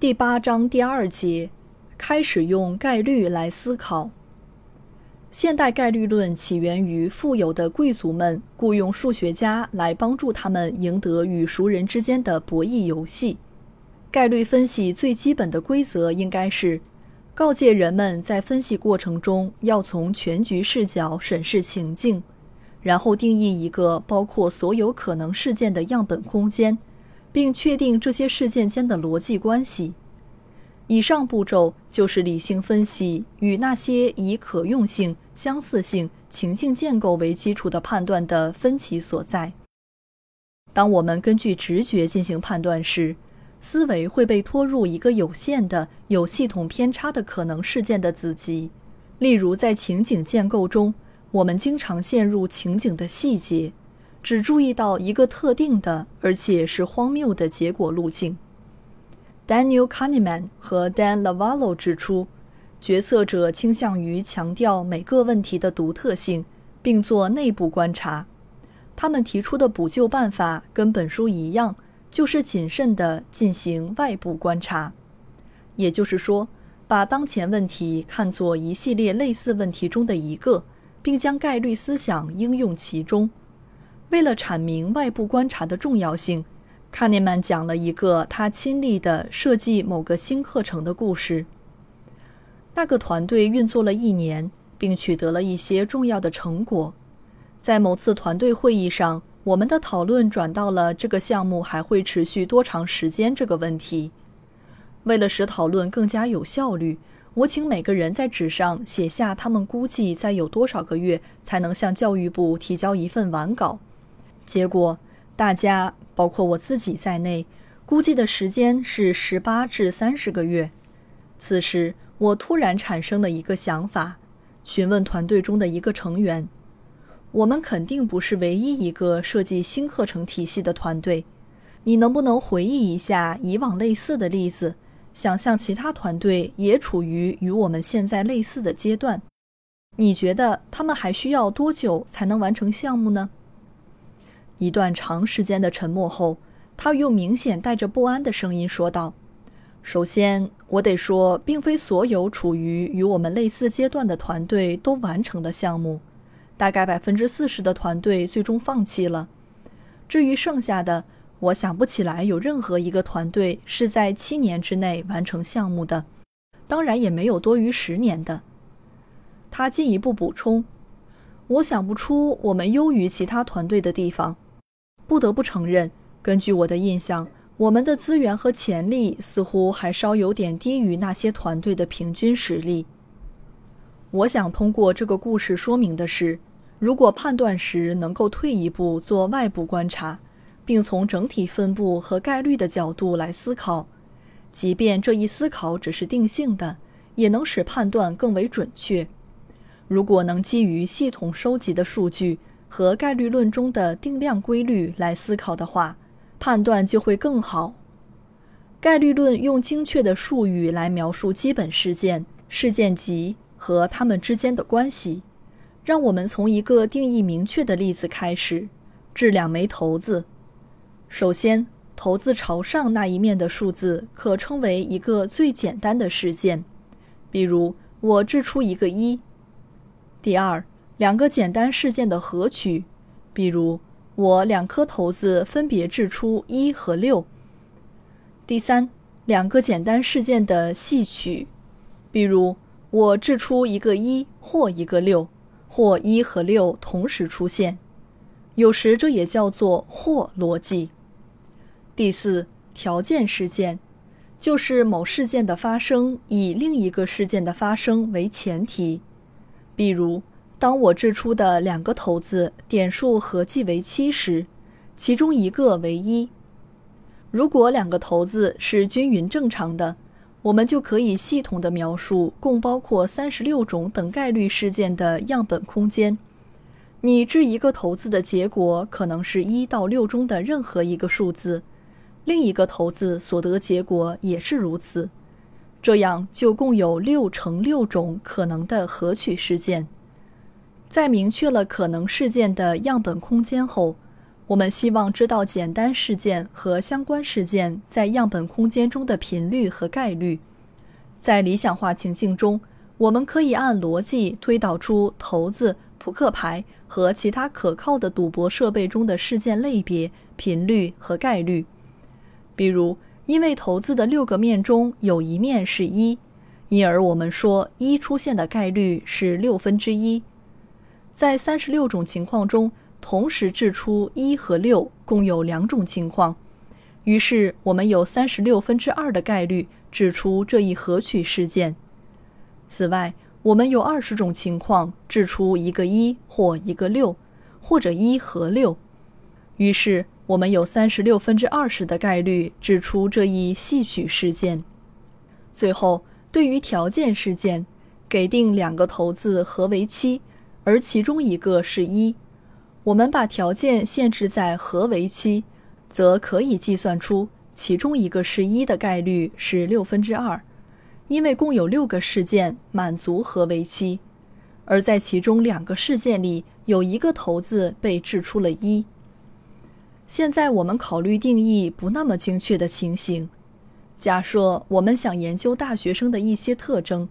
第八章第二节，开始用概率来思考。现代概率论起源于富有的贵族们雇佣数学家来帮助他们赢得与熟人之间的博弈游戏。概率分析最基本的规则应该是：告诫人们在分析过程中要从全局视角审视情境，然后定义一个包括所有可能事件的样本空间。并确定这些事件间的逻辑关系。以上步骤就是理性分析与那些以可用性、相似性、情境建构为基础的判断的分歧所在。当我们根据直觉进行判断时，思维会被拖入一个有限的、有系统偏差的可能事件的子集。例如，在情景建构中，我们经常陷入情景的细节。只注意到一个特定的，而且是荒谬的结果路径。Daniel Kahneman 和 Dan Lavallo 指出，决策者倾向于强调每个问题的独特性，并做内部观察。他们提出的补救办法跟本书一样，就是谨慎地进行外部观察。也就是说，把当前问题看作一系列类似问题中的一个，并将概率思想应用其中。为了阐明外部观察的重要性，卡涅曼讲了一个他亲历的设计某个新课程的故事。那个团队运作了一年，并取得了一些重要的成果。在某次团队会议上，我们的讨论转到了这个项目还会持续多长时间这个问题。为了使讨论更加有效率，我请每个人在纸上写下他们估计再有多少个月才能向教育部提交一份完稿。结果，大家包括我自己在内，估计的时间是十八至三十个月。此时，我突然产生了一个想法，询问团队中的一个成员：“我们肯定不是唯一一个设计新课程体系的团队。你能不能回忆一下以往类似的例子，想象其他团队也处于与我们现在类似的阶段？你觉得他们还需要多久才能完成项目呢？”一段长时间的沉默后，他用明显带着不安的声音说道：“首先，我得说，并非所有处于与我们类似阶段的团队都完成了项目。大概百分之四十的团队最终放弃了。至于剩下的，我想不起来有任何一个团队是在七年之内完成项目的，当然也没有多于十年的。”他进一步补充：“我想不出我们优于其他团队的地方。”不得不承认，根据我的印象，我们的资源和潜力似乎还稍有点低于那些团队的平均实力。我想通过这个故事说明的是，如果判断时能够退一步做外部观察，并从整体分布和概率的角度来思考，即便这一思考只是定性的，也能使判断更为准确。如果能基于系统收集的数据。和概率论中的定量规律来思考的话，判断就会更好。概率论用精确的术语来描述基本事件、事件集和它们之间的关系。让我们从一个定义明确的例子开始：掷两枚骰子。首先，骰子朝上那一面的数字可称为一个最简单的事件，比如我掷出一个一。第二。两个简单事件的合取，比如我两颗骰子分别掷出一和六。第三，两个简单事件的细取，比如我掷出一个一或一个六，或一和六同时出现。有时这也叫做或逻辑。第四，条件事件，就是某事件的发生以另一个事件的发生为前提，比如。当我掷出的两个骰子点数合计为七时，其中一个为一。如果两个骰子是均匀正常的，我们就可以系统地描述共包括三十六种等概率事件的样本空间。你掷一个骰子的结果可能是一到六中的任何一个数字，另一个骰子所得结果也是如此。这样就共有六乘六种可能的合取事件。在明确了可能事件的样本空间后，我们希望知道简单事件和相关事件在样本空间中的频率和概率。在理想化情境中，我们可以按逻辑推导出骰子、扑克牌和其他可靠的赌博设备中的事件类别、频率和概率。比如，因为骰子的六个面中有一面是一，因而我们说一出现的概率是六分之一。在三十六种情况中，同时掷出一和六，共有两种情况，于是我们有三十六分之二的概率掷出这一合取事件。此外，我们有二十种情况掷出一个一或一个六，或者一和六，于是我们有三十六分之二十的概率掷出这一戏曲事件。最后，对于条件事件，给定两个骰子和为七。而其中一个是一，我们把条件限制在和为七，则可以计算出其中一个是一的概率是六分之二，因为共有六个事件满足和为七，而在其中两个事件里有一个骰子被掷出了一。现在我们考虑定义不那么精确的情形，假设我们想研究大学生的一些特征。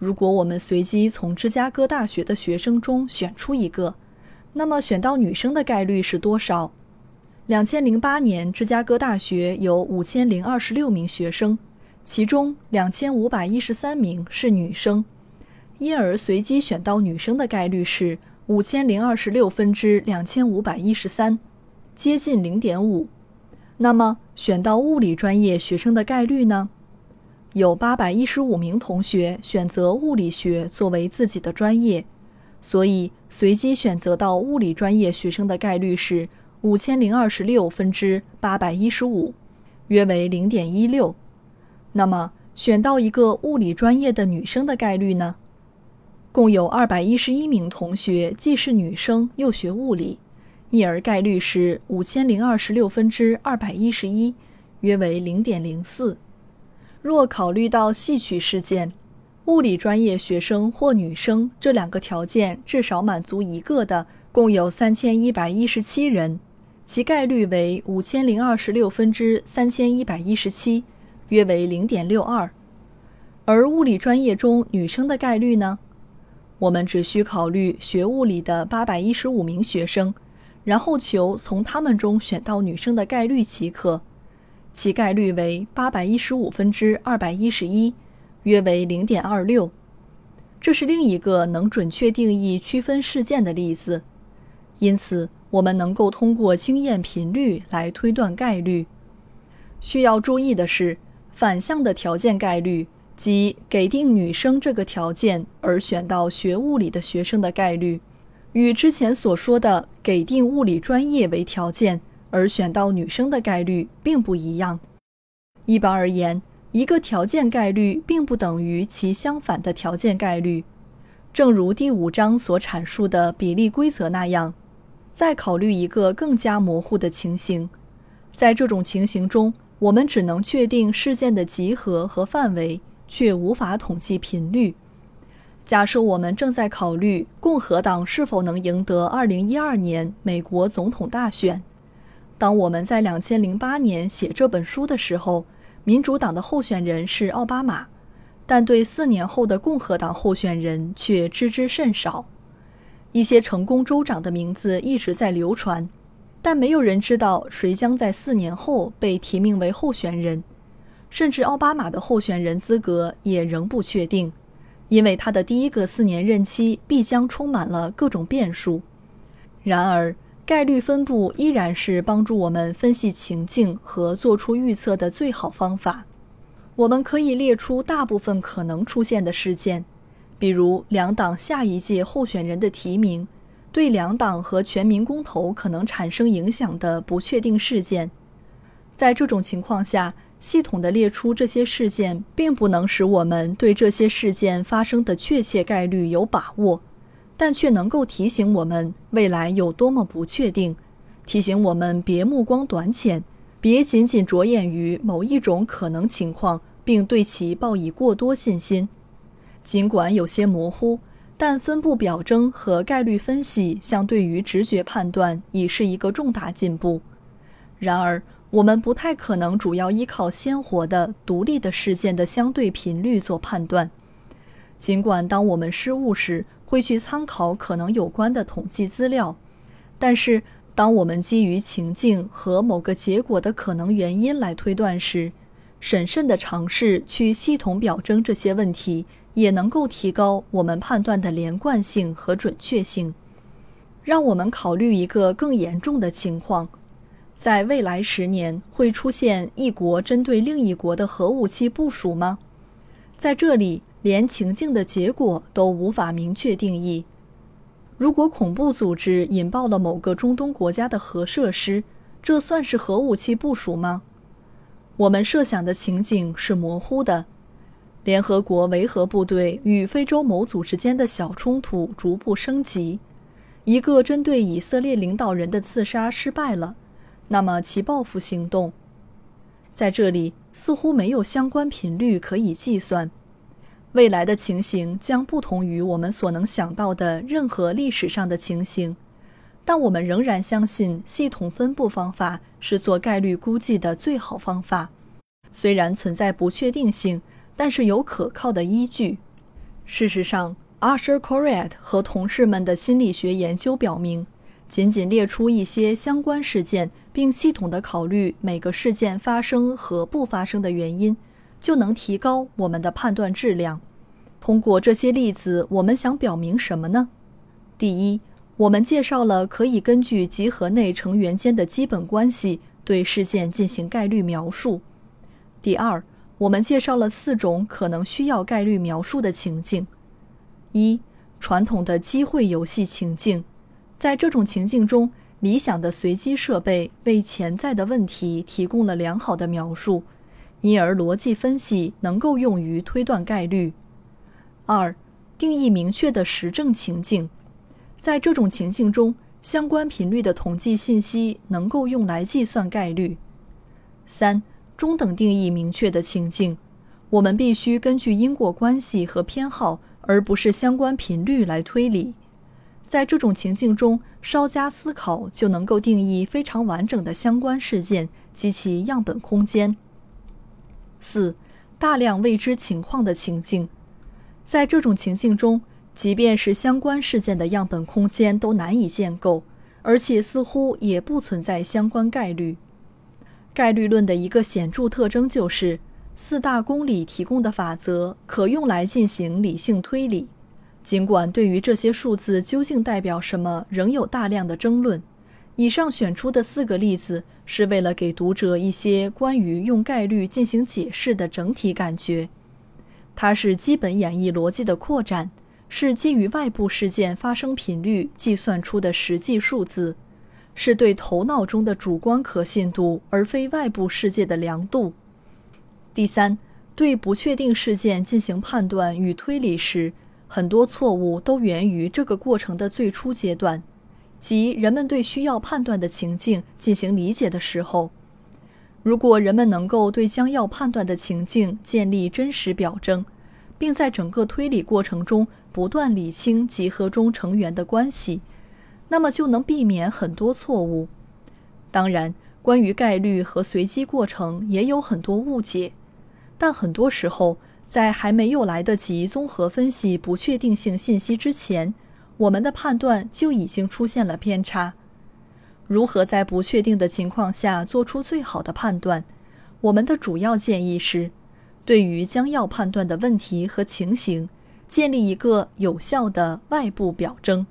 如果我们随机从芝加哥大学的学生中选出一个，那么选到女生的概率是多少？两千零八年，芝加哥大学有五千零二十六名学生，其中两千五百一十三名是女生，因而随机选到女生的概率是五千零二十六分之两千五百一十三，接近零点五。那么选到物理专业学生的概率呢？有八百一十五名同学选择物理学作为自己的专业，所以随机选择到物理专业学生的概率是五千零二十六分之八百一十五，约为零点一六。那么选到一个物理专业的女生的概率呢？共有二百一十一名同学既是女生又学物理，因而概率是五千零二十六分之二百一十一，约为零点零四。若考虑到戏曲事件，物理专业学生或女生这两个条件至少满足一个的，共有三千一百一十七人，其概率为五千零二十六分之三千一百一十七，约为零点六二。而物理专业中女生的概率呢？我们只需考虑学物理的八百一十五名学生，然后求从他们中选到女生的概率即可。其概率为八百一十五分之二百一十一，约为零点二六。这是另一个能准确定义区分事件的例子。因此，我们能够通过经验频率来推断概率。需要注意的是，反向的条件概率，即给定女生这个条件而选到学物理的学生的概率，与之前所说的给定物理专业为条件。而选到女生的概率并不一样。一般而言，一个条件概率并不等于其相反的条件概率。正如第五章所阐述的比例规则那样，再考虑一个更加模糊的情形，在这种情形中，我们只能确定事件的集合和范围，却无法统计频率。假设我们正在考虑共和党是否能赢得2012年美国总统大选。当我们在两千零八年写这本书的时候，民主党的候选人是奥巴马，但对四年后的共和党候选人却知之甚少。一些成功州长的名字一直在流传，但没有人知道谁将在四年后被提名为候选人，甚至奥巴马的候选人资格也仍不确定，因为他的第一个四年任期必将充满了各种变数。然而，概率分布依然是帮助我们分析情境和做出预测的最好方法。我们可以列出大部分可能出现的事件，比如两党下一届候选人的提名，对两党和全民公投可能产生影响的不确定事件。在这种情况下，系统的列出这些事件，并不能使我们对这些事件发生的确切概率有把握，但却能够提醒我们未来有多么不确定，提醒我们别目光短浅，别仅仅着眼于某一种可能情况，并对其抱以过多信心。尽管有些模糊，但分布表征和概率分析相对于直觉判断已是一个重大进步。然而，我们不太可能主要依靠鲜活的、独立的事件的相对频率做判断。尽管当我们失误时会去参考可能有关的统计资料，但是当我们基于情境和某个结果的可能原因来推断时，审慎地尝试去系统表征这些问题，也能够提高我们判断的连贯性和准确性。让我们考虑一个更严重的情况。在未来十年会出现一国针对另一国的核武器部署吗？在这里，连情境的结果都无法明确定义。如果恐怖组织引爆了某个中东国家的核设施，这算是核武器部署吗？我们设想的情景是模糊的。联合国维和部队与非洲某组织间的小冲突逐步升级，一个针对以色列领导人的刺杀失败了。那么其报复行动，在这里似乎没有相关频率可以计算。未来的情形将不同于我们所能想到的任何历史上的情形，但我们仍然相信系统分布方法是做概率估计的最好方法。虽然存在不确定性，但是有可靠的依据。事实上，Arthur Corrett 和同事们的心理学研究表明。仅仅列出一些相关事件，并系统地考虑每个事件发生和不发生的原因，就能提高我们的判断质量。通过这些例子，我们想表明什么呢？第一，我们介绍了可以根据集合内成员间的基本关系对事件进行概率描述。第二，我们介绍了四种可能需要概率描述的情境：一、传统的机会游戏情境。在这种情境中，理想的随机设备为潜在的问题提供了良好的描述，因而逻辑分析能够用于推断概率。二、定义明确的实证情境，在这种情境中，相关频率的统计信息能够用来计算概率。三、中等定义明确的情境，我们必须根据因果关系和偏好，而不是相关频率来推理。在这种情境中，稍加思考就能够定义非常完整的相关事件及其样本空间。四、大量未知情况的情境，在这种情境中，即便是相关事件的样本空间都难以建构，而且似乎也不存在相关概率。概率论的一个显著特征就是，四大公理提供的法则可用来进行理性推理。尽管对于这些数字究竟代表什么仍有大量的争论，以上选出的四个例子是为了给读者一些关于用概率进行解释的整体感觉。它是基本演绎逻辑的扩展，是基于外部事件发生频率计算出的实际数字，是对头脑中的主观可信度而非外部世界的量度。第三，对不确定事件进行判断与推理时。很多错误都源于这个过程的最初阶段，即人们对需要判断的情境进行理解的时候。如果人们能够对将要判断的情境建立真实表征，并在整个推理过程中不断理清集合中成员的关系，那么就能避免很多错误。当然，关于概率和随机过程也有很多误解，但很多时候。在还没有来得及综合分析不确定性信息之前，我们的判断就已经出现了偏差。如何在不确定的情况下做出最好的判断？我们的主要建议是，对于将要判断的问题和情形，建立一个有效的外部表征。